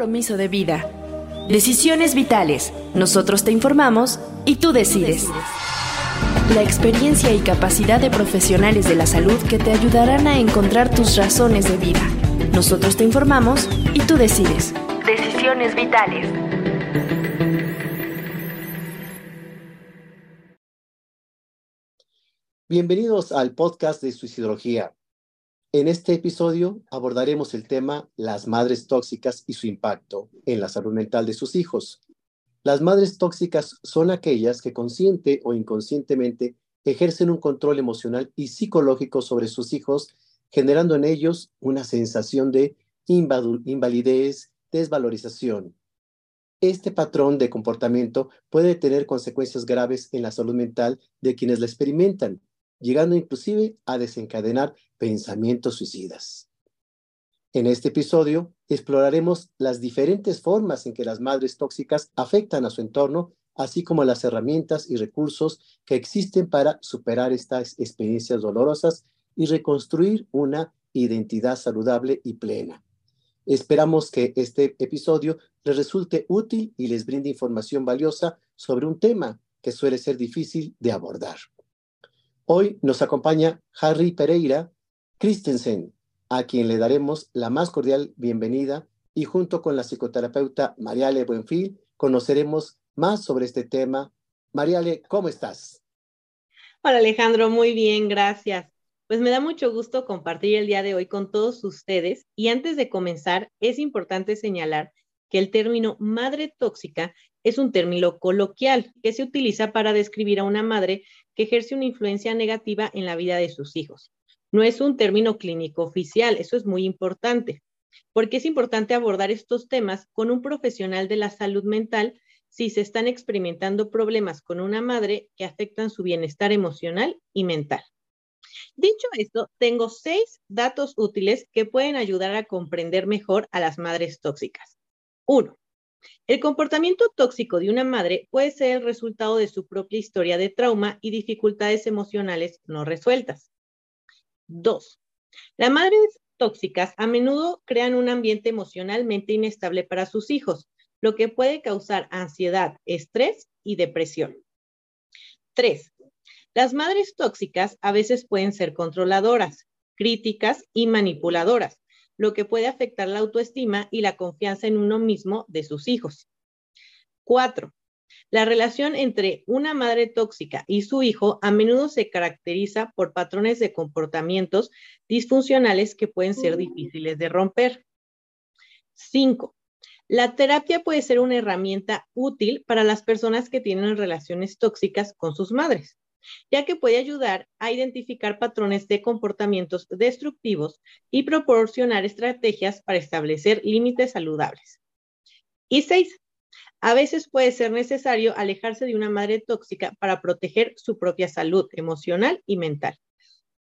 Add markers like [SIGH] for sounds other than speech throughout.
compromiso de vida. Decisiones vitales. Nosotros te informamos y tú decides. La experiencia y capacidad de profesionales de la salud que te ayudarán a encontrar tus razones de vida. Nosotros te informamos y tú decides. Decisiones vitales. Bienvenidos al podcast de Suicidología. En este episodio abordaremos el tema las madres tóxicas y su impacto en la salud mental de sus hijos. Las madres tóxicas son aquellas que consciente o inconscientemente ejercen un control emocional y psicológico sobre sus hijos, generando en ellos una sensación de invalidez, desvalorización. Este patrón de comportamiento puede tener consecuencias graves en la salud mental de quienes la experimentan, llegando inclusive a desencadenar pensamientos suicidas. En este episodio exploraremos las diferentes formas en que las madres tóxicas afectan a su entorno, así como las herramientas y recursos que existen para superar estas experiencias dolorosas y reconstruir una identidad saludable y plena. Esperamos que este episodio les resulte útil y les brinde información valiosa sobre un tema que suele ser difícil de abordar. Hoy nos acompaña Harry Pereira Christensen, a quien le daremos la más cordial bienvenida y junto con la psicoterapeuta Mariale Buenfil conoceremos más sobre este tema. Mariale, ¿cómo estás? Hola Alejandro, muy bien, gracias. Pues me da mucho gusto compartir el día de hoy con todos ustedes y antes de comenzar es importante señalar que el término madre tóxica es un término coloquial que se utiliza para describir a una madre que ejerce una influencia negativa en la vida de sus hijos. No es un término clínico oficial, eso es muy importante, porque es importante abordar estos temas con un profesional de la salud mental si se están experimentando problemas con una madre que afectan su bienestar emocional y mental. Dicho esto, tengo seis datos útiles que pueden ayudar a comprender mejor a las madres tóxicas. Uno, el comportamiento tóxico de una madre puede ser el resultado de su propia historia de trauma y dificultades emocionales no resueltas. Dos, las madres tóxicas a menudo crean un ambiente emocionalmente inestable para sus hijos, lo que puede causar ansiedad, estrés y depresión. Tres, las madres tóxicas a veces pueden ser controladoras, críticas y manipuladoras, lo que puede afectar la autoestima y la confianza en uno mismo de sus hijos. Cuatro, la relación entre una madre tóxica y su hijo a menudo se caracteriza por patrones de comportamientos disfuncionales que pueden ser difíciles de romper. Cinco, la terapia puede ser una herramienta útil para las personas que tienen relaciones tóxicas con sus madres ya que puede ayudar a identificar patrones de comportamientos destructivos y proporcionar estrategias para establecer límites saludables. Y seis, a veces puede ser necesario alejarse de una madre tóxica para proteger su propia salud emocional y mental.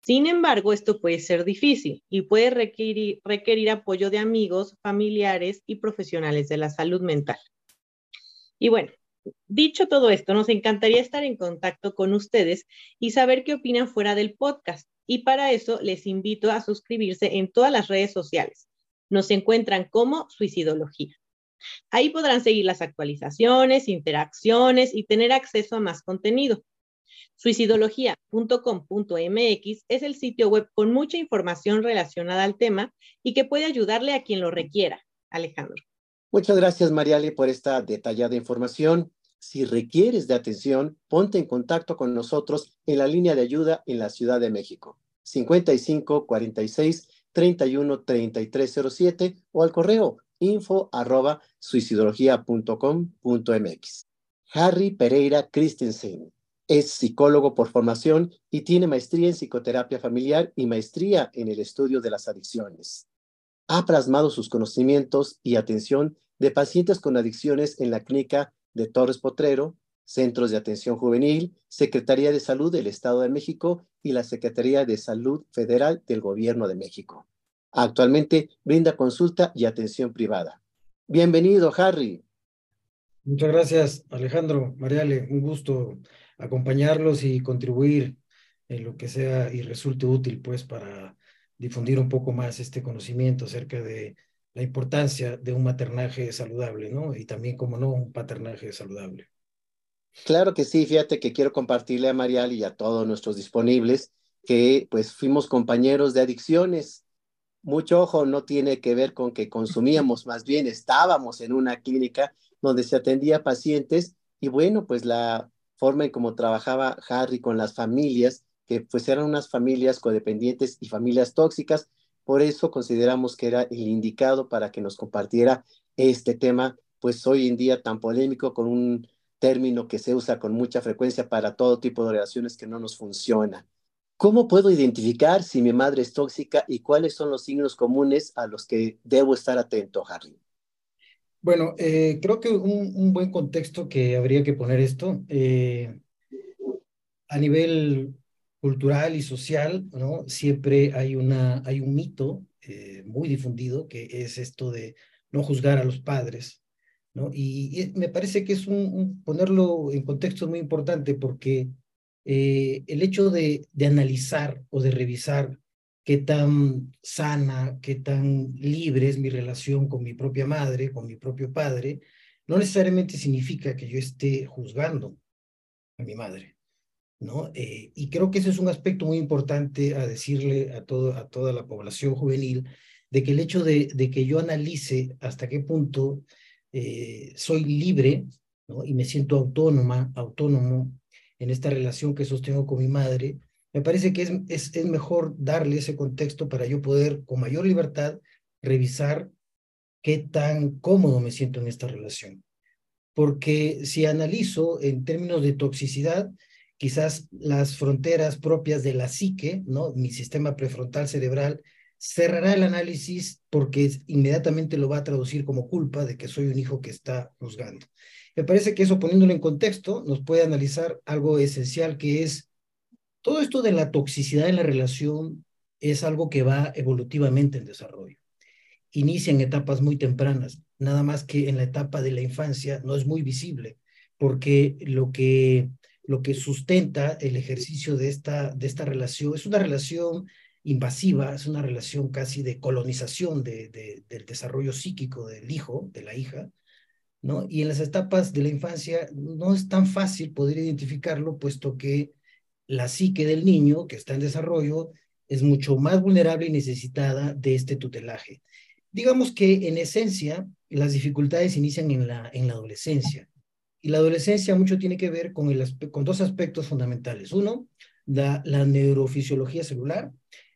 Sin embargo, esto puede ser difícil y puede requerir, apoyo de amigos, familiares y profesionales de la salud mental. Y bueno, Dicho todo esto, nos encantaría estar en contacto con ustedes y saber qué opinan fuera del podcast. Y para eso les invito a suscribirse en todas las redes sociales. Nos encuentran como Suicidología. Ahí podrán seguir las actualizaciones, interacciones y tener acceso a más contenido. Suicidología.com.mx es el sitio web con mucha información relacionada al tema y que puede ayudarle a quien lo requiera. Alejandro. Muchas gracias, Mariale, por esta detallada información. Si requieres de atención, ponte en contacto con nosotros en la línea de ayuda en la Ciudad de México, 55 46 31 3307 o al correo info. Harry Pereira Christensen es psicólogo por formación y tiene maestría en psicoterapia familiar y maestría en el estudio de las adicciones. Ha plasmado sus conocimientos y atención de pacientes con adicciones en la clínica de Torres Potrero, Centros de Atención Juvenil, Secretaría de Salud del Estado de México y la Secretaría de Salud Federal del Gobierno de México. Actualmente brinda consulta y atención privada. Bienvenido, Harry. Muchas gracias, Alejandro, Mariale. Un gusto acompañarlos y contribuir en lo que sea y resulte útil, pues, para difundir un poco más este conocimiento acerca de la importancia de un maternaje saludable, ¿no? Y también, como no, un paternaje saludable. Claro que sí, fíjate que quiero compartirle a Marial y a todos nuestros disponibles que pues fuimos compañeros de adicciones. Mucho ojo no tiene que ver con que consumíamos, más bien estábamos en una clínica donde se atendía a pacientes y bueno, pues la forma en cómo trabajaba Harry con las familias, que pues eran unas familias codependientes y familias tóxicas, por eso consideramos que era el indicado para que nos compartiera este tema, pues hoy en día tan polémico con un término que se usa con mucha frecuencia para todo tipo de relaciones que no nos funciona. ¿Cómo puedo identificar si mi madre es tóxica y cuáles son los signos comunes a los que debo estar atento, Harry? Bueno, eh, creo que un, buen contexto que habría que poner esto, eh, a nivel cultural y social, ¿no? Siempre hay, una, hay un mito eh, muy difundido que es esto de no juzgar a los padres, ¿no? Y, me parece que es un, ponerlo en contexto muy importante porque eh, el hecho de, de analizar o de revisar qué tan sana, qué tan libre es mi relación con mi propia madre, con mi propio padre, no necesariamente significa que yo esté juzgando a mi madre. ¿No? Eh, y creo que ese es un aspecto muy importante a decirle a, todo, a toda la población juvenil, de que el hecho de, que yo analice hasta qué punto eh, soy libre y me siento autónoma, autónomo en esta relación que sostengo con mi madre, me parece que es, es, es mejor darle ese contexto para yo poder con mayor libertad revisar qué tan cómodo me siento en esta relación. Porque si analizo en términos de toxicidad, quizás las fronteras propias de la psique, ¿no? Mi sistema prefrontal cerebral cerrará el análisis porque inmediatamente lo va a traducir como culpa de que soy un hijo que está juzgando. Me parece que eso poniéndolo en contexto nos puede analizar algo esencial que es todo esto de la toxicidad en la relación es algo que va evolutivamente en desarrollo. Inicia en etapas muy tempranas, nada más que en la etapa de la infancia no es muy visible, porque lo que lo que sustenta el ejercicio de esta, de esta relación. Es una relación invasiva, es una relación casi de colonización de, del desarrollo psíquico del hijo, de la hija, ¿no? Y en las etapas de la infancia no es tan fácil poder identificarlo, puesto que la psique del niño que está en desarrollo es mucho más vulnerable y necesitada de este tutelaje. Digamos que en esencia las dificultades inician en la, en la adolescencia. Y la adolescencia mucho tiene que ver con, dos aspectos fundamentales. Uno, la, la neurofisiología celular,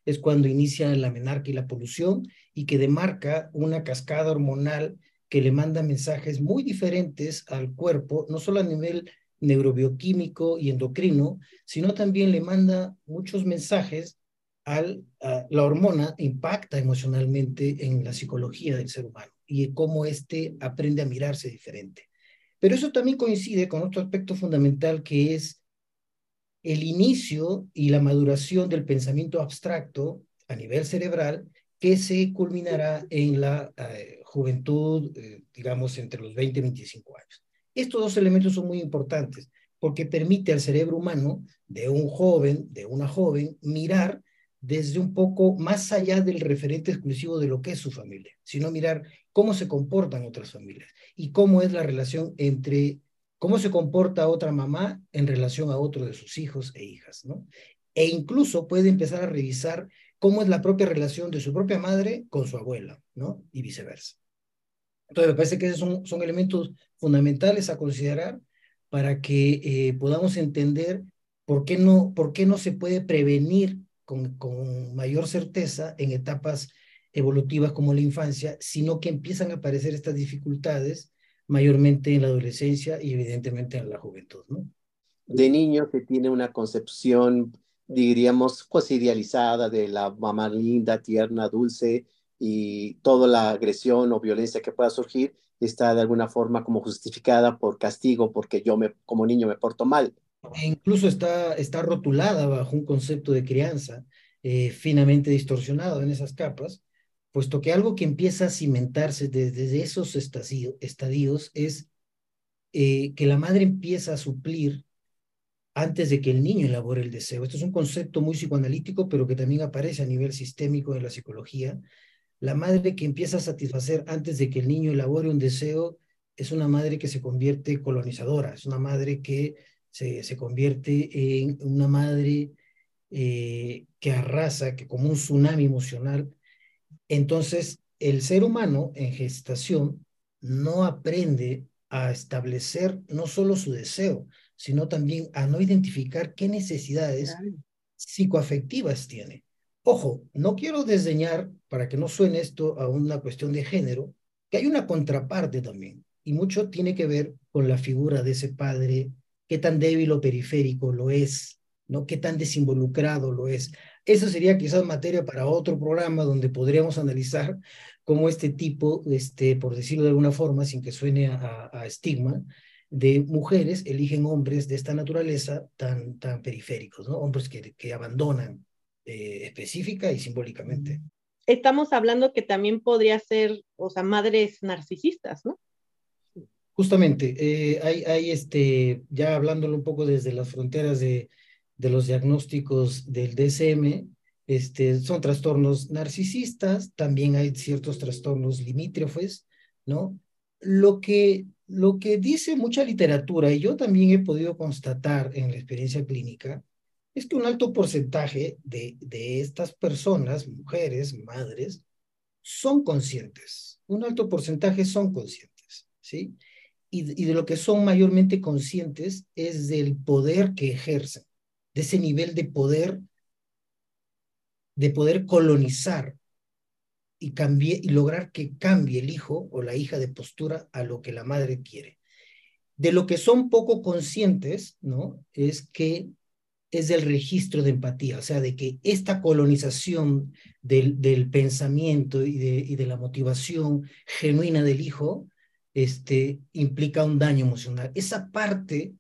es cuando inicia la menarca y la polución y que demarca una cascada hormonal que le manda mensajes muy diferentes al cuerpo, no solo a nivel neurobioquímico y endocrino, sino también le manda muchos mensajes al, a la hormona impacta emocionalmente en la psicología del ser humano y cómo éste aprende a mirarse diferente. Pero eso también coincide con otro aspecto fundamental que es el inicio y la maduración del pensamiento abstracto a nivel cerebral que se culminará en la eh, juventud, eh, digamos, entre los 20 y 25 años. Estos dos elementos son muy importantes porque permite al cerebro humano de un joven, de una joven, mirar desde un poco más allá del referente exclusivo de lo que es su familia, sino mirar cómo se comportan otras familias y cómo es la relación entre, cómo se comporta otra mamá en relación a otro de sus hijos e hijas, ¿no? E incluso puede empezar a revisar cómo es la propia relación de su propia madre con su abuela, ¿no? Y viceversa. Entonces, me parece que esos son, elementos fundamentales a considerar para que eh, podamos entender por qué, no, por qué no se puede prevenir con, mayor certeza en etapas evolutivas como la infancia, sino que empiezan a aparecer estas dificultades mayormente en la adolescencia y evidentemente en la juventud, ¿no? De niño que tiene una concepción, diríamos, pues idealizada de la mamá linda, tierna, dulce y toda la agresión o violencia que pueda surgir está de alguna forma como justificada por castigo porque yo me, como niño me porto mal. E incluso está, está rotulada bajo un concepto de crianza eh, finamente distorsionado en esas capas, puesto que algo que empieza a cimentarse desde, esos estadios, es eh, que la madre empieza a suplir antes de que el niño elabore el deseo. Esto es un concepto muy psicoanalítico, pero que también aparece a nivel sistémico en la psicología, La madre que empieza a satisfacer antes de que el niño elabore un deseo es una madre que se convierte colonizadora, es una madre que se, se convierte en una madre eh, que arrasa, que como un tsunami emocional. Entonces, el ser humano en gestación no aprende a establecer no solo su deseo, sino también a no identificar qué necesidades psicoafectivas tiene. Ojo, no quiero desdeñar, para que no suene esto a una cuestión de género, que hay una contraparte también, y mucho tiene que ver con la figura de ese padre, qué tan débil o periférico lo es, ¿no? Qué tan desinvolucrado lo es. Eso sería quizás materia para otro programa donde podríamos analizar cómo este tipo, este, por decirlo de alguna forma, sin que suene a, estigma, de mujeres eligen hombres de esta naturaleza tan, tan periféricos, ¿no? Hombres que, que abandonan eh, específica y simbólicamente. Estamos hablando que también podría ser, o sea, madres narcisistas, ¿no? Justamente, eh, hay, hay este, ya hablándolo un poco desde las fronteras de, de los diagnósticos del DSM, este, son trastornos narcisistas, también hay ciertos trastornos limítrofes, ¿no? Lo que, lo que dice mucha literatura, y yo también he podido constatar en la experiencia clínica, es que un alto porcentaje de, de estas personas, mujeres, madres, son conscientes. Un alto porcentaje son conscientes, ¿sí? Y, de lo que son mayormente conscientes es del poder que ejercen de ese nivel de poder, de poder colonizar y, cambie, y lograr que cambie el hijo o la hija de postura a lo que la madre quiere. De lo que son poco conscientes, ¿no? Es que es del registro de empatía, o sea, de que esta colonización del, pensamiento y de la motivación genuina del hijo este, implica un daño emocional. Esa parte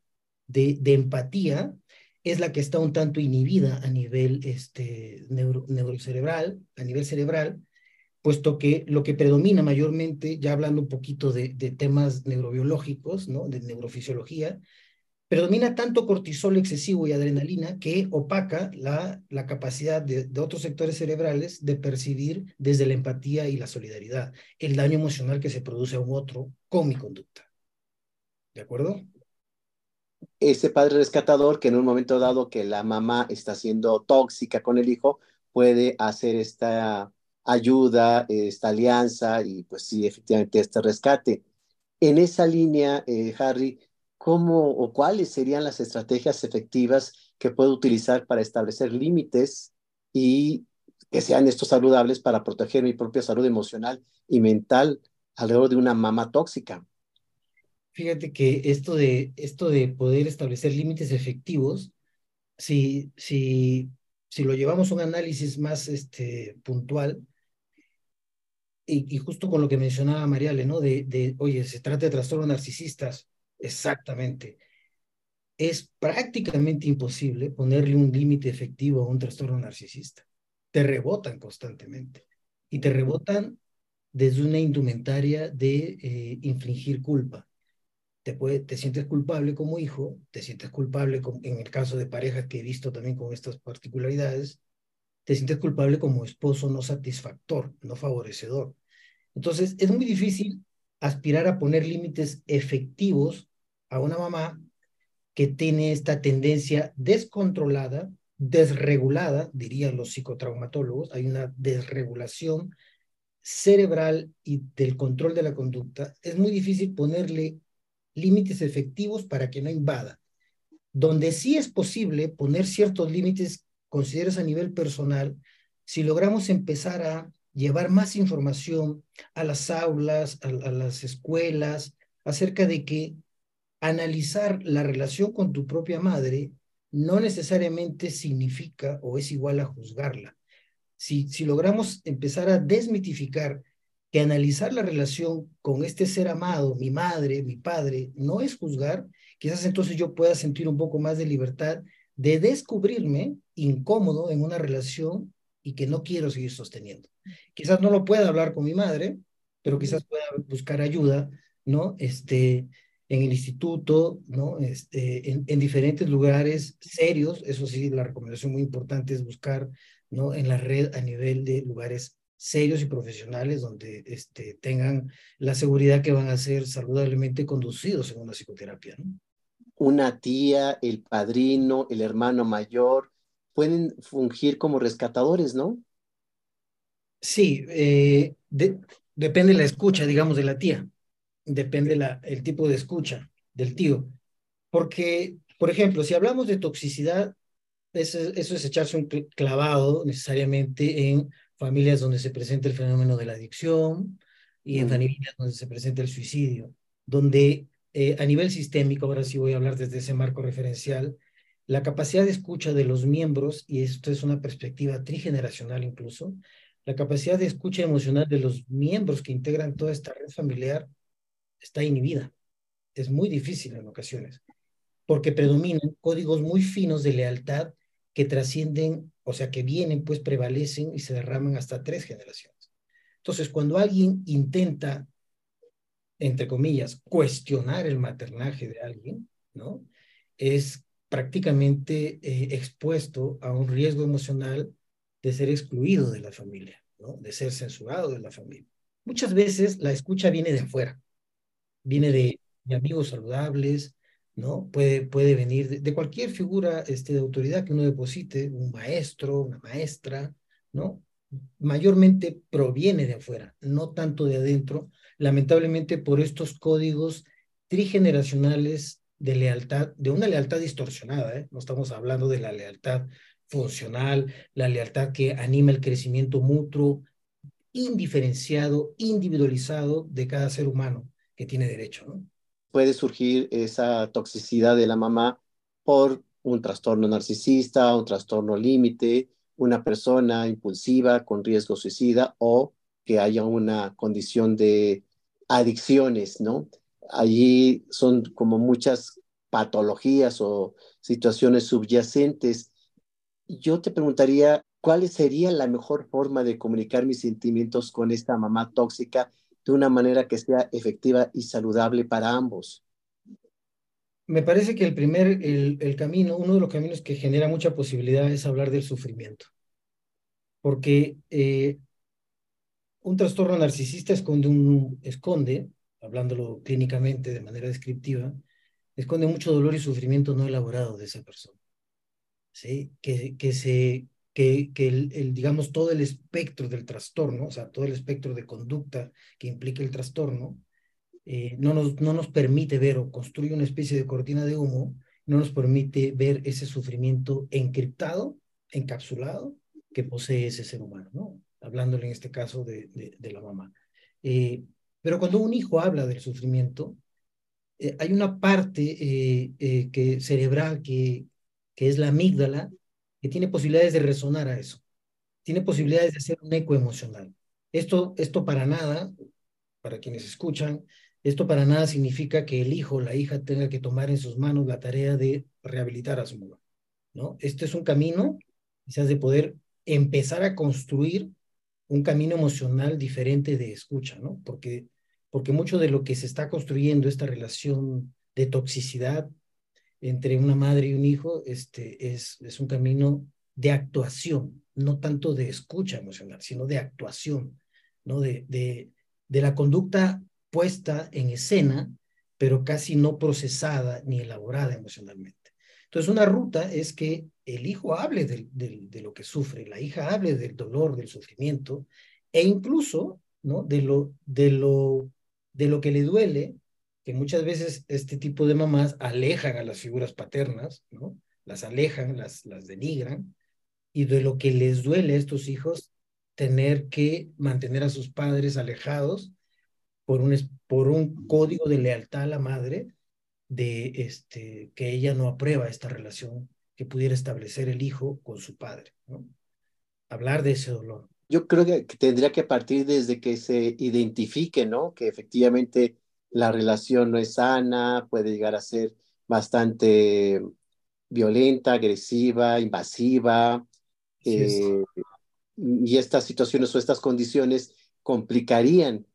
de, empatía es la que está un tanto inhibida a nivel este, neurocerebral, a nivel cerebral, puesto que lo que predomina mayormente, ya hablando un poquito de, temas neurobiológicos, de neurofisiología, predomina tanto cortisol excesivo y adrenalina que opaca la, capacidad de, otros sectores cerebrales de percibir desde la empatía y la solidaridad el daño emocional que se produce a un otro con mi conducta. ¿De acuerdo? ese padre rescatador que en un momento dado que la mamá está siendo tóxica con el hijo, puede hacer esta ayuda, esta alianza y pues sí, efectivamente este rescate. En esa línea, eh, Harry, ¿cómo o cuáles serían las estrategias efectivas que puedo utilizar para establecer límites y que sean estos saludables para proteger mi propia salud emocional y mental alrededor de una mamá tóxica? Fíjate que esto de, esto de poder establecer límites efectivos, si, si, si lo llevamos a un análisis más este, puntual, y, justo con lo que mencionaba Mariale, ¿no? De, de, oye, se trata de trastornos narcisistas, exactamente. Es prácticamente imposible ponerle un límite efectivo a un trastorno narcisista. Te rebotan constantemente. Y te rebotan desde una indumentaria de eh, infligir culpa te, puede, te sientes culpable como hijo, te sientes culpable en el caso de parejas que he visto también con estas particularidades, te sientes culpable como esposo no satisfactor, no favorecedor. Entonces, es muy difícil aspirar a poner límites efectivos a una mamá que tiene esta tendencia descontrolada, desregulada, dirían los psicotraumatólogos, hay una desregulación cerebral y del control de la conducta. Es muy difícil ponerle límites efectivos para que no invada. Donde sí es posible poner ciertos límites, consideras a nivel personal, si logramos empezar a llevar más información a las aulas, a, las escuelas, acerca de que analizar la relación con tu propia madre no necesariamente significa o es igual a juzgarla. Si, si logramos empezar a desmitificar que analizar la relación con este ser amado, mi madre, mi padre, no es juzgar, quizás entonces yo pueda sentir un poco más de libertad de descubrirme incómodo en una relación y que no quiero seguir sosteniendo. Quizás no lo pueda hablar con mi madre, pero quizás pueda buscar ayuda, ¿no? Este, en el instituto, ¿no? Este, en, en diferentes lugares serios, eso sí, la recomendación muy importante es buscar, ¿no? En la red a nivel de lugares serios y profesionales donde este, tengan la seguridad que van a ser saludablemente conducidos en una psicoterapia. ¿no? Una tía, el padrino, el hermano mayor, pueden fungir como rescatadores, ¿no? Sí, eh, depende de la escucha, digamos, de la tía. Depende la, el tipo de escucha del tío. Porque, por ejemplo, si hablamos de toxicidad, eso, eso es echarse un clavado necesariamente en familias donde se presenta el fenómeno de la adicción y en familias donde se presenta el suicidio, donde eh, a nivel sistémico, ahora sí voy a hablar desde ese marco referencial, la capacidad de escucha de los miembros, y esto es una perspectiva trigeneracional incluso, la capacidad de escucha emocional de los miembros que integran toda esta red familiar está inhibida. Es muy difícil en ocasiones, porque predominan códigos muy finos de lealtad que trascienden, o sea, que vienen, pues prevalecen y se derraman hasta tres generaciones. Entonces, cuando alguien intenta, entre comillas, cuestionar el maternaje de alguien, ¿no? Es prácticamente eh, expuesto a un riesgo emocional de ser excluido de la familia, ¿no? De ser censurado de la familia. Muchas veces la escucha viene de afuera, viene de, de amigos saludables, ¿no? Puede, puede venir de, cualquier figura este, de autoridad que uno deposite, un maestro, una maestra, ¿no? Mayormente proviene de afuera, no tanto de adentro, lamentablemente por estos códigos trigeneracionales de lealtad, de una lealtad distorsionada, ¿eh? No estamos hablando de la lealtad funcional, la lealtad que anima el crecimiento mutuo, indiferenciado, individualizado de cada ser humano que tiene derecho, ¿no? Puede surgir esa toxicidad de la mamá por un trastorno narcisista, un trastorno límite, una persona impulsiva con riesgo suicida o que haya una condición de adicciones, ¿no? Allí son como muchas patologías o situaciones subyacentes. Yo te preguntaría, ¿cuál sería la mejor forma de comunicar mis sentimientos con esta mamá tóxica de una manera que sea efectiva y saludable para ambos? Me parece que el primer, el, el camino, uno de los caminos que genera mucha posibilidad es hablar del sufrimiento. Porque eh, un trastorno narcisista esconde, un, esconde, hablándolo clínicamente de manera descriptiva, esconde mucho dolor y sufrimiento no elaborado de esa persona. ¿sí? Que, que, se, que, que el, digamos, todo el espectro del trastorno, o sea, todo el espectro de conducta que implica el trastorno, eh, no, nos, no nos permite ver o construye una especie de cortina de humo, no nos permite ver ese sufrimiento encriptado, encapsulado, que posee ese ser humano, ¿no? Hablándole en este caso de, de, la mamá. Eh, pero cuando un hijo habla del sufrimiento, eh, hay una parte que, cerebral que, que es la amígdala, que tiene posibilidades de resonar a eso, tiene posibilidades de hacer un eco emocional. Esto, esto para nada, para quienes escuchan, esto para nada significa que el hijo o la hija tenga que tomar en sus manos la tarea de rehabilitar a su mamá, ¿no? Este es un camino, quizás de poder empezar a construir un camino emocional diferente de escucha, ¿no? Porque, porque mucho de lo que se está construyendo, esta relación de toxicidad, entre una madre y un hijo este, es, es un camino de actuación, no tanto de escucha emocional, sino de actuación, ¿no? de, de, de la conducta puesta en escena, pero casi no procesada ni elaborada emocionalmente. Entonces, una ruta es que el hijo hable de, de, lo que sufre, la hija hable del dolor, del sufrimiento, e incluso ¿no? de, lo, de, lo, de lo que le duele que muchas veces este tipo de mamás alejan a las figuras paternas, ¿no? Las alejan, las, las denigran, y de lo que les duele a estos hijos tener que mantener a sus padres alejados por un, por un código de lealtad a la madre de este, que ella no aprueba esta relación que pudiera establecer el hijo con su padre, ¿no? Hablar de ese dolor. Yo creo que tendría que partir desde que se identifique, ¿no? Que efectivamente la relación no es sana, puede llegar a ser bastante violenta, agresiva, invasiva. Eh, y estas situaciones o estas condiciones complicarían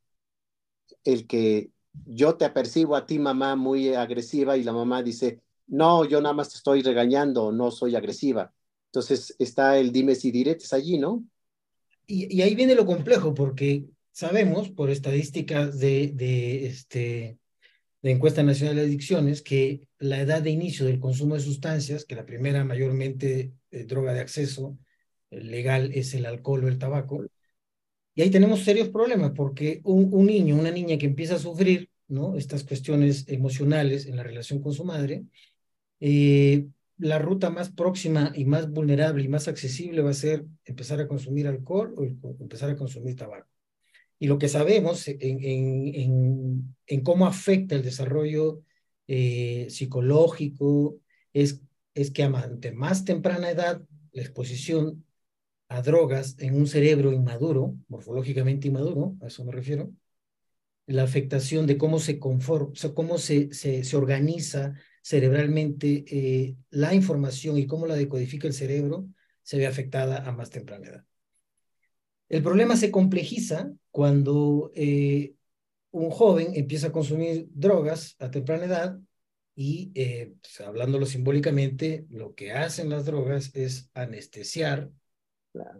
el que yo te apercibo a ti, mamá, muy agresiva y la mamá dice, no, yo nada más te estoy regañando, no soy agresiva. Entonces está el dimes y diretes allí, ¿no? y, ahí viene lo complejo, porque sabemos por estadísticas de, este, de Encuesta Nacional de Adicciones que la edad de inicio del consumo de sustancias, que la primera mayormente eh, droga de acceso eh, legal es el alcohol o el tabaco, y ahí tenemos serios problemas porque un, niño, una niña que empieza a sufrir estas cuestiones emocionales en la relación con su madre, eh, la ruta más próxima y más vulnerable y más accesible va a ser empezar a consumir alcohol o empezar a consumir tabaco. Y lo que sabemos en, en, en, cómo afecta el desarrollo eh, psicológico es, es que a más temprana edad la exposición a drogas en un cerebro inmaduro, morfológicamente inmaduro, a eso me refiero, la afectación de cómo se conforma, cómo se, se, se organiza cerebralmente eh, la información y cómo la decodifica el cerebro se ve afectada a más temprana edad. El problema se complejiza cuando eh, un joven empieza a consumir drogas a temprana edad y, eh, pues, hablándolo simbólicamente, lo que hacen las drogas es anestesiar,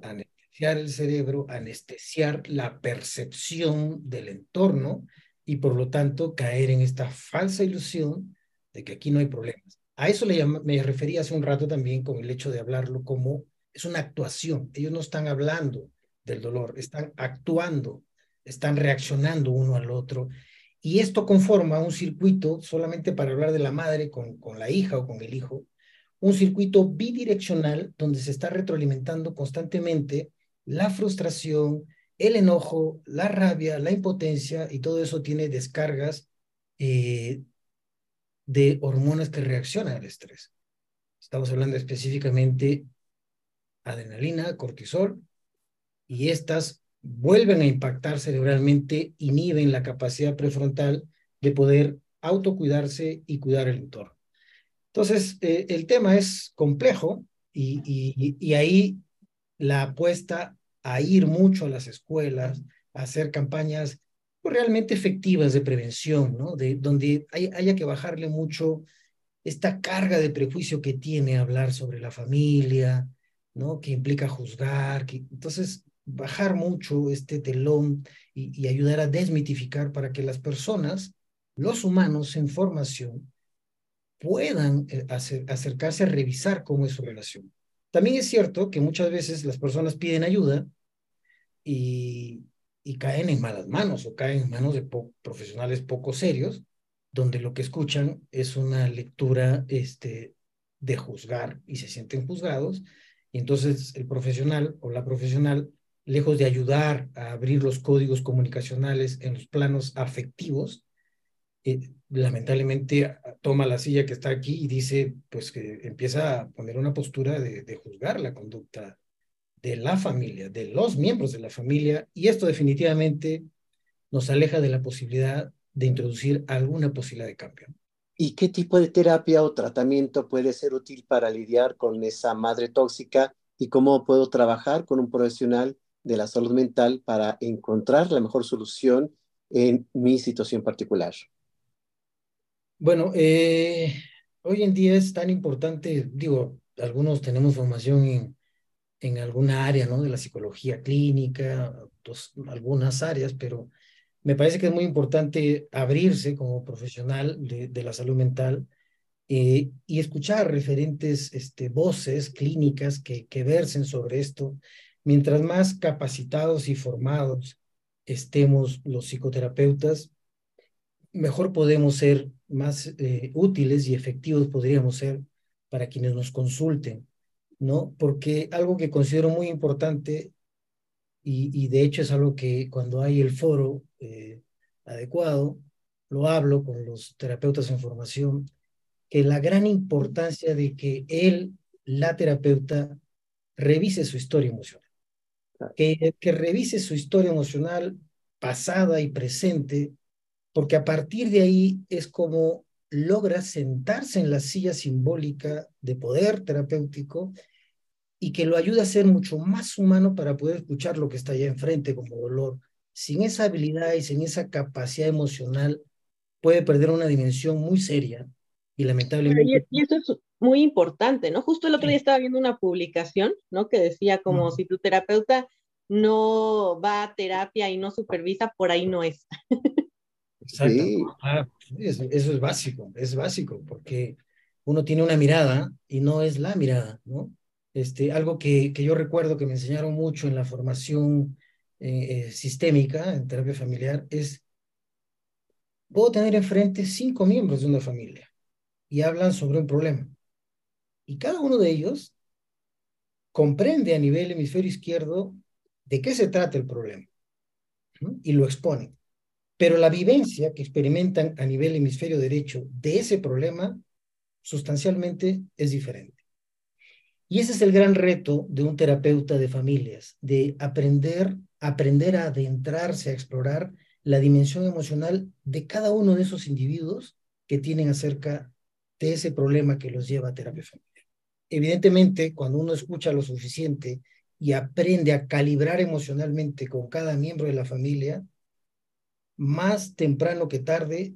anestesiar el cerebro, anestesiar la percepción del entorno y por lo tanto caer en esta falsa ilusión de que aquí no hay problemas. A eso le me refería hace un rato también con el hecho de hablarlo como es una actuación. Ellos no están hablando del dolor, están actuando, están reaccionando uno al otro. Y esto conforma un circuito, solamente para hablar de la madre con, con la hija o con el hijo, un circuito bidireccional donde se está retroalimentando constantemente la frustración, el enojo, la rabia, la impotencia, y todo eso tiene descargas eh, de hormonas que reaccionan al estrés. Estamos hablando específicamente adrenalina, cortisol, y estas vuelven a impactar cerebralmente, inhiben la capacidad prefrontal de poder autocuidarse y cuidar el entorno. Entonces, eh, el tema es complejo y, y, ahí la apuesta a ir mucho a las escuelas, a hacer campañas realmente efectivas de prevención, ¿no? De, donde haya que bajarle mucho esta carga de prejuicio que tiene hablar sobre la familia, ¿no? Que implica juzgar, entonces bajar mucho este telón y, y ayudar a desmitificar para que las personas, los humanos en formación, puedan eh, acercarse a revisar cómo es su relación. También es cierto que muchas veces las personas piden ayuda y, y caen en malas manos o caen en manos de profesionales poco serios, donde lo que escuchan es una lectura este, de juzgar y se sienten juzgados. Y entonces el profesional o la profesional, lejos de ayudar a abrir los códigos comunicacionales en los planos afectivos, eh, lamentablemente toma la silla que está aquí y dice, pues que empieza a poner una postura de, de juzgar la conducta de la familia, de los miembros de la familia, y esto definitivamente nos aleja de la posibilidad de introducir alguna posibilidad de cambio. ¿Y qué tipo de terapia o tratamiento puede ser útil para lidiar con esa madre tóxica y cómo puedo trabajar con un profesional de la salud mental para encontrar la mejor solución en mi situación particular? Bueno, eh, hoy en día es tan importante, digo, algunos tenemos formación en, en alguna área, ¿no? De la psicología clínica, algunas áreas, pero me parece que es muy importante abrirse como profesional de, de la salud mental eh, y escuchar referentes este, voces clínicas que, que versen sobre esto. Mientras más capacitados y formados estemos los psicoterapeutas, mejor podemos ser más eh, útiles y efectivos podríamos ser para quienes nos consulten. ¿no? Porque algo que considero muy importante, y, de hecho es algo que cuando hay el foro eh, adecuado, lo hablo con los terapeutas en formación, que la gran importancia de que él, la terapeuta, revise su historia emocional. Que, que revise su historia emocional pasada y presente, porque a partir de ahí es como logra sentarse en la silla simbólica de poder terapéutico y que lo ayuda a ser mucho más humano para poder escuchar lo que está allá enfrente como dolor. Sin esa habilidad y sin esa capacidad emocional, puede perder una dimensión muy seria y lamentablemente... Y, eso es muy importante, ¿no? Justo el otro día estaba viendo una publicación, ¿no? Que decía como si tu terapeuta no va a terapia y no supervisa, por ahí no es. Exacto. Ah, eso, es básico, es básico, porque uno tiene una mirada y no es la mirada, ¿no? Este, algo que, que yo recuerdo que me enseñaron mucho en la formación eh, eh, sistémica en terapia familiar es, puedo tener enfrente cinco miembros de una familia y hablan sobre un problema. Y cada uno de ellos comprende a nivel hemisferio izquierdo de qué se trata el problema y lo exponen. Pero la vivencia que experimentan a nivel hemisferio derecho de ese problema sustancialmente es diferente. Y ese es el gran reto de un terapeuta de familias, de aprender, aprender a adentrarse, a explorar la dimensión emocional de cada uno de esos individuos que tienen acerca de ese problema que los lleva a terapia familiar. Evidentemente, cuando uno escucha lo suficiente y aprende a calibrar emocionalmente con cada miembro de la familia, más temprano que tarde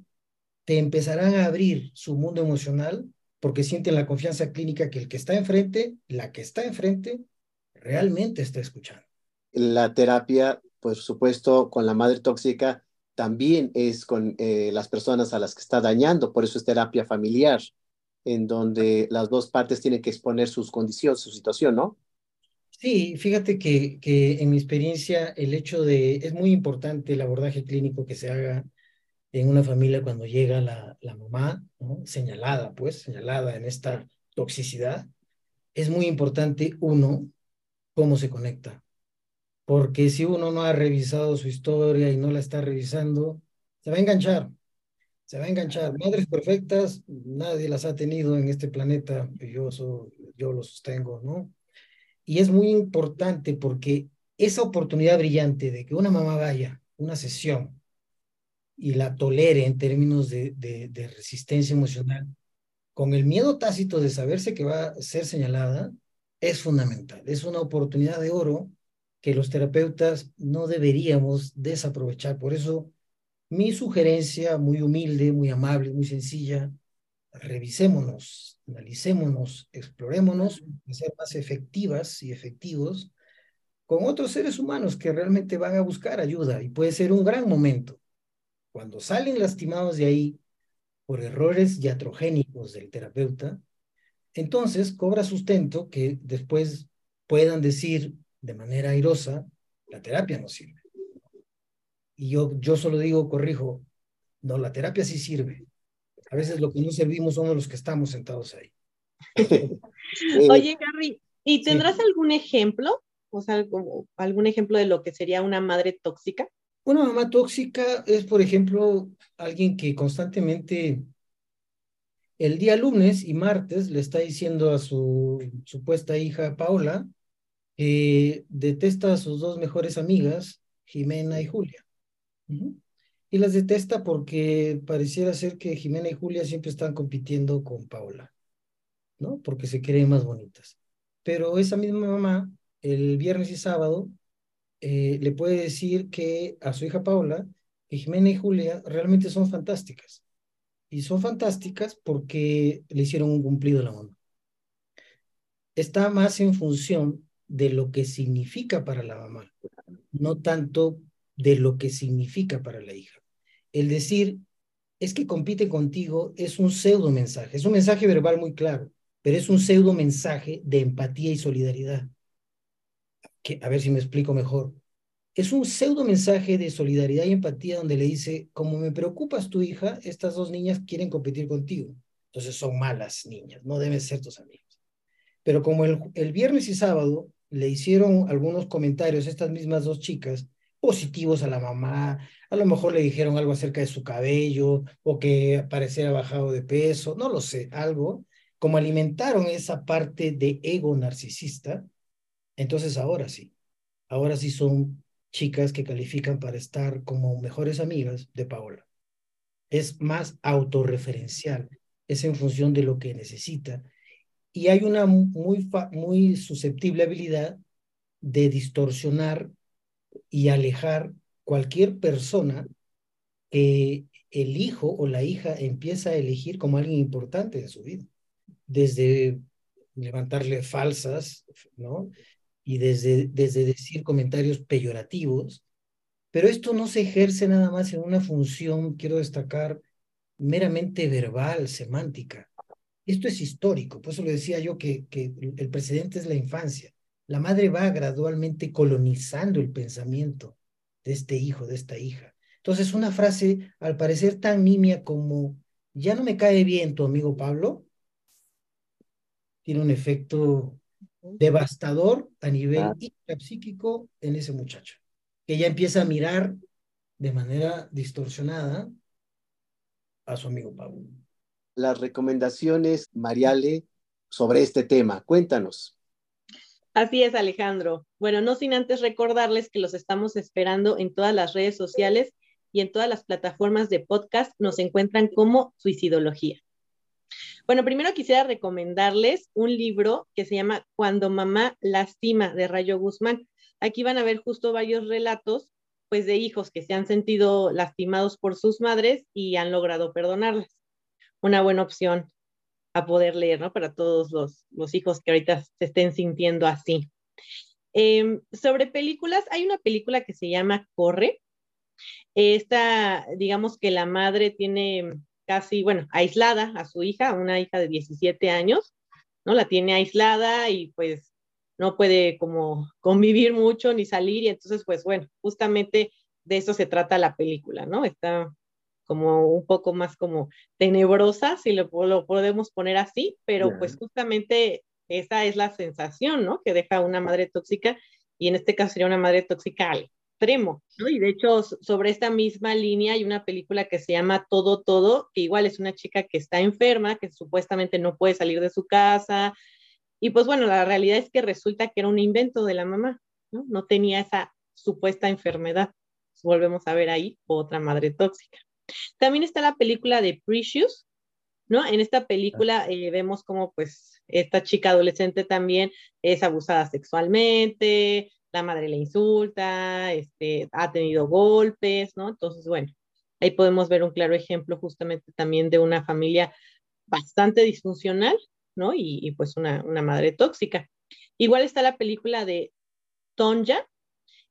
te empezarán a abrir su mundo emocional porque sienten la confianza clínica que el que está enfrente, la que está enfrente, realmente está escuchando. La terapia, por supuesto, con la madre tóxica también es con eh, las personas a las que está dañando, por eso es terapia familiar en donde las dos partes tienen que exponer sus condiciones, su situación, ¿no? Sí, fíjate que, que en mi experiencia el hecho de, es muy importante el abordaje clínico que se haga en una familia cuando llega la, la mamá, señalada, pues, señalada en esta toxicidad, es muy importante, uno, cómo se conecta. Porque si uno no ha revisado su historia y no la está revisando, se va a enganchar se va a enganchar. Madres perfectas, nadie las ha tenido en este planeta, yo, yo lo sostengo, ¿no? Y es muy importante porque esa oportunidad brillante de que una mamá vaya una sesión y la tolere en términos de, de, de resistencia emocional, con el miedo tácito de saberse que va a ser señalada, es fundamental. Es una oportunidad de oro que los terapeutas no deberíamos desaprovechar. Por eso mi sugerencia, muy humilde, muy amable, muy sencilla, revisémonos, analicémonos, explorémonos, ser más efectivas y efectivos con otros seres humanos que realmente van a buscar ayuda y puede ser un gran momento. Cuando salen lastimados de ahí por errores iatrogénicos del terapeuta, entonces cobra sustento que después puedan decir de manera airosa, la terapia no sirve. Y yo, yo solo digo, corrijo, no, la terapia sí sirve. A veces lo que no servimos somos los que estamos sentados ahí. [LAUGHS] Oye, Gary, ¿y tendrás algún ejemplo? O sea, algún ejemplo de lo que sería una madre tóxica. Una mamá tóxica es, por ejemplo, alguien que constantemente el día lunes y martes le está diciendo a su supuesta hija Paola que detesta a sus dos mejores amigas, Jimena y Julia. Y las detesta porque pareciera ser que Jimena y Julia siempre están compitiendo con Paola, ¿no? Porque se creen más bonitas. Pero esa misma mamá, el viernes y sábado, eh, le puede decir que a su hija Paola, Jimena y Julia realmente son fantásticas. Y son fantásticas porque le hicieron un cumplido a la mamá. Está más en función de lo que significa para la mamá, no tanto de lo que significa para la hija. El decir, es que compite contigo, es un pseudo mensaje, es un mensaje verbal muy claro, pero es un pseudo mensaje de empatía y solidaridad. Que, a ver si me explico mejor. Es un pseudo mensaje de solidaridad y empatía donde le dice, como me preocupas tu hija, estas dos niñas quieren competir contigo. Entonces son malas niñas, no deben ser tus amigas. Pero como el, el viernes y sábado le hicieron algunos comentarios estas mismas dos chicas, positivos a la mamá, a lo mejor le dijeron algo acerca de su cabello o que pareciera bajado de peso, no lo sé, algo, como alimentaron esa parte de ego narcisista, entonces ahora sí, ahora sí son chicas que califican para estar como mejores amigas de Paola. Es más autorreferencial, es en función de lo que necesita. Y hay una muy, muy susceptible habilidad de distorsionar y alejar cualquier persona que el hijo o la hija empieza a elegir como alguien importante en su vida, desde levantarle falsas, ¿no? y desde, desde decir comentarios peyorativos, pero esto no se ejerce nada más en una función, quiero destacar, meramente verbal, semántica. Esto es histórico, por eso le decía yo que, que el precedente es la infancia. La madre va gradualmente colonizando el pensamiento de este hijo, de esta hija. Entonces, una frase, al parecer tan nimia como, ya no me cae bien tu amigo Pablo, tiene un efecto devastador a nivel ah. psíquico en ese muchacho, que ya empieza a mirar de manera distorsionada a su amigo Pablo. Las recomendaciones, Mariale, sobre este tema, cuéntanos. Así es, Alejandro. Bueno, no sin antes recordarles que los estamos esperando en todas las redes sociales y en todas las plataformas de podcast nos encuentran como Suicidología. Bueno, primero quisiera recomendarles un libro que se llama Cuando mamá lastima de Rayo Guzmán. Aquí van a ver justo varios relatos pues de hijos que se han sentido lastimados por sus madres y han logrado perdonarlas. Una buena opción a poder leer, ¿no? Para todos los, los hijos que ahorita se estén sintiendo así. Em, sobre películas, hay una película que se llama Corre. Esta, digamos que la madre tiene casi, bueno, aislada a su hija, una hija de 17 años, ¿no? La tiene aislada y pues no puede como convivir mucho ni salir y entonces pues bueno, justamente de eso se trata la película, ¿no? Está como un poco más como tenebrosa, si lo, lo podemos poner así, pero pues justamente esa es la sensación, ¿no? Que deja una madre tóxica y en este caso sería una madre tóxica extremo, ¿no? Y de hecho, sobre esta misma línea hay una película que se llama Todo, Todo, que igual es una chica que está enferma, que supuestamente no puede salir de su casa. Y pues bueno, la realidad es que resulta que era un invento de la mamá, ¿no? No tenía esa supuesta enfermedad. Volvemos a ver ahí otra madre tóxica. También está la película de Precious, ¿no? En esta película eh, vemos como pues esta chica adolescente también es abusada sexualmente, la madre le insulta, este, ha tenido golpes, ¿no? Entonces, bueno, ahí podemos ver un claro ejemplo justamente también de una familia bastante disfuncional, ¿no? Y, pues una, una, madre tóxica. Igual está la película de Tonja.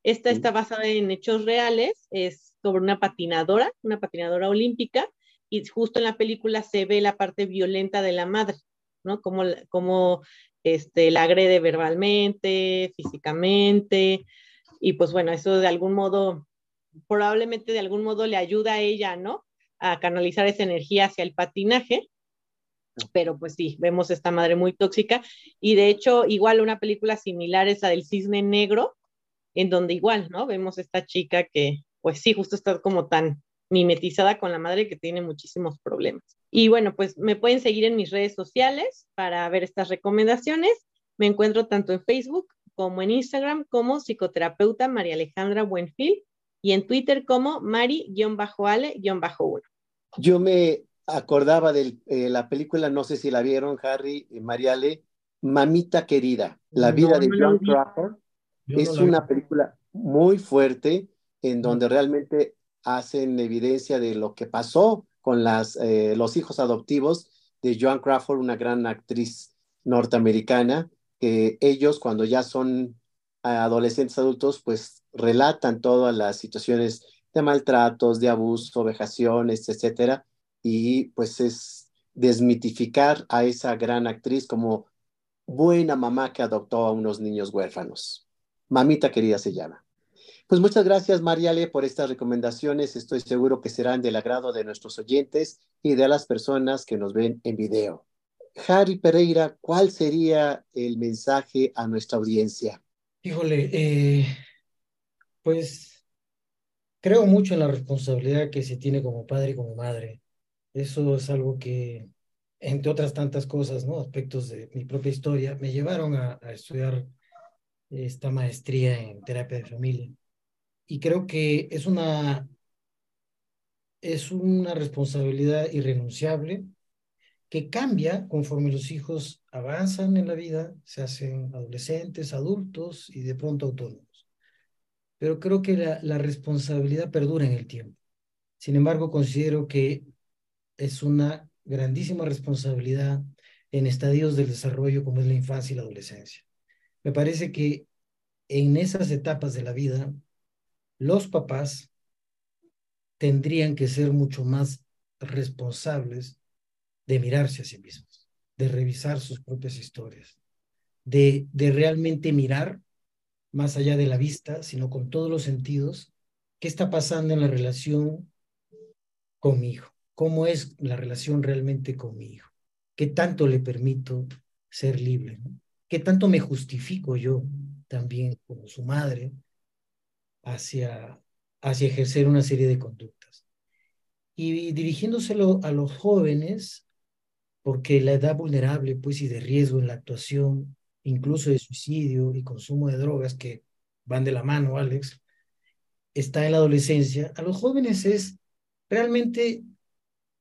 Esta está basada en hechos reales, es sobre una patinadora, una patinadora olímpica, y justo en la película se ve la parte violenta de la madre, ¿no? Como, como este, la agrede verbalmente, físicamente, y pues bueno, eso de algún modo, probablemente de algún modo le ayuda a ella, ¿no? A canalizar esa energía hacia el patinaje, pero pues sí, vemos esta madre muy tóxica, y de hecho, igual una película similar es la del cisne negro, en donde igual, ¿no? Vemos esta chica que, pues sí, justo está como tan mimetizada con la madre que tiene muchísimos problemas. Y bueno, pues me pueden seguir en mis redes sociales para ver estas recomendaciones. Me encuentro tanto en Facebook como en Instagram como psicoterapeuta María Alejandra Buenfil y en Twitter como Mari-Ale-1. Yo me acordaba de eh, la película, no sé si la vieron, Harry y Mariale, Mamita Querida, la vida de John Crawford. es una película muy fuerte en donde realmente hacen evidencia de lo que pasó con las, eh, los hijos adoptivos de Joan Crawford, una gran actriz norteamericana, que ellos cuando ya son adolescentes adultos, pues relatan todas las situaciones de maltratos, de abuso, vejaciones, etcétera, y pues es desmitificar a esa gran actriz como buena mamá que adoptó a unos niños huérfanos. Mamita querida se llama. Pues muchas gracias, Mariale, por estas recomendaciones. Estoy seguro que serán del agrado de nuestros oyentes y de las personas que nos ven en video. Harry Pereira, ¿cuál sería el mensaje a nuestra audiencia? Híjole, eh, pues creo mucho en la responsabilidad que se tiene como padre y como madre. Eso es algo que, entre otras tantas cosas, ¿no? Aspectos de mi propia historia, me llevaron a estudiar esta maestría en terapia de familia y creo que es una, es una responsabilidad irrenunciable que cambia conforme los hijos avanzan en la vida, se hacen adolescentes, adultos y de pronto autónomos. Pero creo que la, la responsabilidad perdura en el tiempo. Sin embargo, considero que es una grandísima responsabilidad en estadios del desarrollo como es la infancia y la adolescencia. Me parece que en esas etapas de la vida, los papás tendrían que ser mucho más responsables de mirarse a sí mismos, de revisar sus propias historias, de, de realmente mirar más allá de la vista, sino con todos los sentidos, qué está pasando en la relación con mi hijo, cómo es la relación realmente con mi hijo, qué tanto le permito ser libre, qué tanto me justifico yo también como su madre hacia, hacia ejercer una serie de conductas. Y dirigiéndoselo a los jóvenes, porque la edad vulnerable pues y de riesgo en la actuación, incluso de suicidio y consumo de drogas que van de la mano, Alex, está en la adolescencia, a los jóvenes es realmente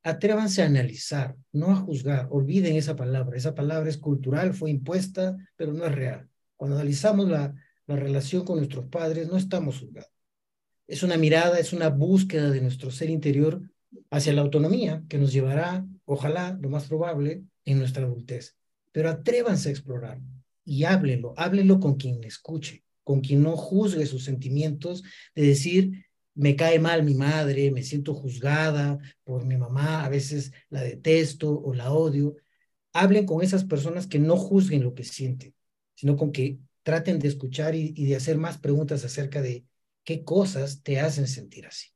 atrévanse a analizar, no a juzgar, olviden esa palabra, esa palabra es cultural, fue impuesta, pero no es real. Cuando analizamos la, la relación con nuestros padres, no estamos juzgados. Es una mirada, es una búsqueda de nuestro ser interior hacia la autonomía que nos llevará, ojalá, lo más probable, en nuestra adultez. Pero atrévanse a explorar y háblenlo, háblenlo con quien escuche, con quien no juzgue sus sentimientos, de decir, me cae mal mi madre, me siento juzgada por mi mamá, a veces la detesto o la odio. Hablen con esas personas que no juzguen lo que sienten, sino con que traten de escuchar y, de hacer más preguntas acerca de qué cosas te hacen sentir así.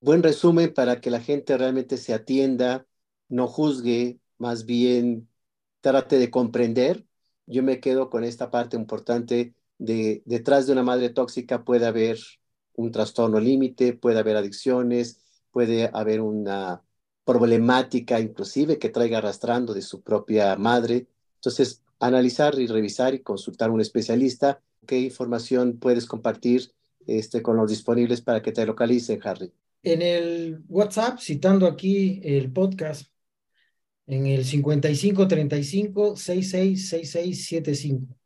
Buen resumen para que la gente realmente se atienda, no juzgue, más bien trate de comprender. Yo me quedo con esta parte importante de detrás de una madre tóxica puede haber un trastorno límite, puede haber adicciones, puede haber una problemática inclusive que traiga arrastrando de su propia madre. Entonces, analizar y revisar y consultar a un especialista. ¿Qué información puedes compartir este, con los disponibles para que te localicen, Harry? En el WhatsApp, citando aquí el podcast, en el 5535 666675.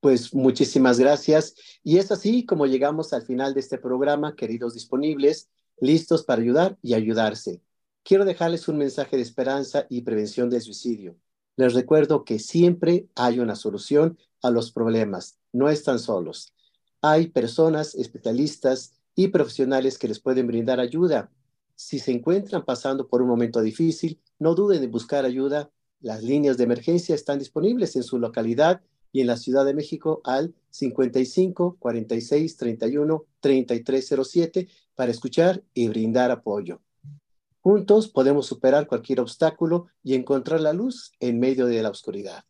Pues muchísimas gracias. Y es así como llegamos al final de este programa, queridos disponibles, listos para ayudar y ayudarse. Quiero dejarles un mensaje de esperanza y prevención del suicidio. Les recuerdo que siempre hay una solución a los problemas. No están solos. Hay personas, especialistas y profesionales que les pueden brindar ayuda. Si se encuentran pasando por un momento difícil, no duden en buscar ayuda. Las líneas de emergencia están disponibles en su localidad y en la Ciudad de México al 55 46 31 3307 para escuchar y brindar apoyo. Juntos podemos superar cualquier obstáculo y encontrar la luz en medio de la oscuridad.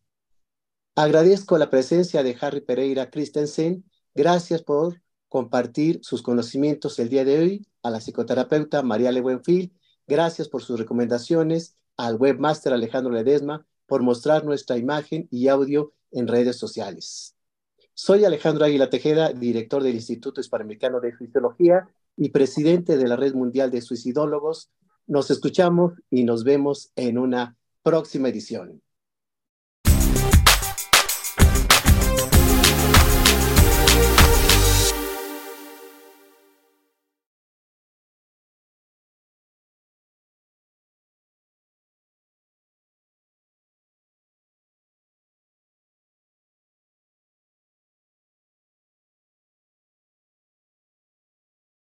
Agradezco la presencia de Harry Pereira Christensen. Gracias por compartir sus conocimientos el día de hoy a la psicoterapeuta María Buenfil. Gracias por sus recomendaciones al webmaster Alejandro Ledesma por mostrar nuestra imagen y audio en redes sociales. Soy Alejandro Águila Tejeda, director del Instituto Hispanoamericano de Fisiología y presidente de la Red Mundial de Suicidólogos. Nos escuchamos y nos vemos en una próxima edición.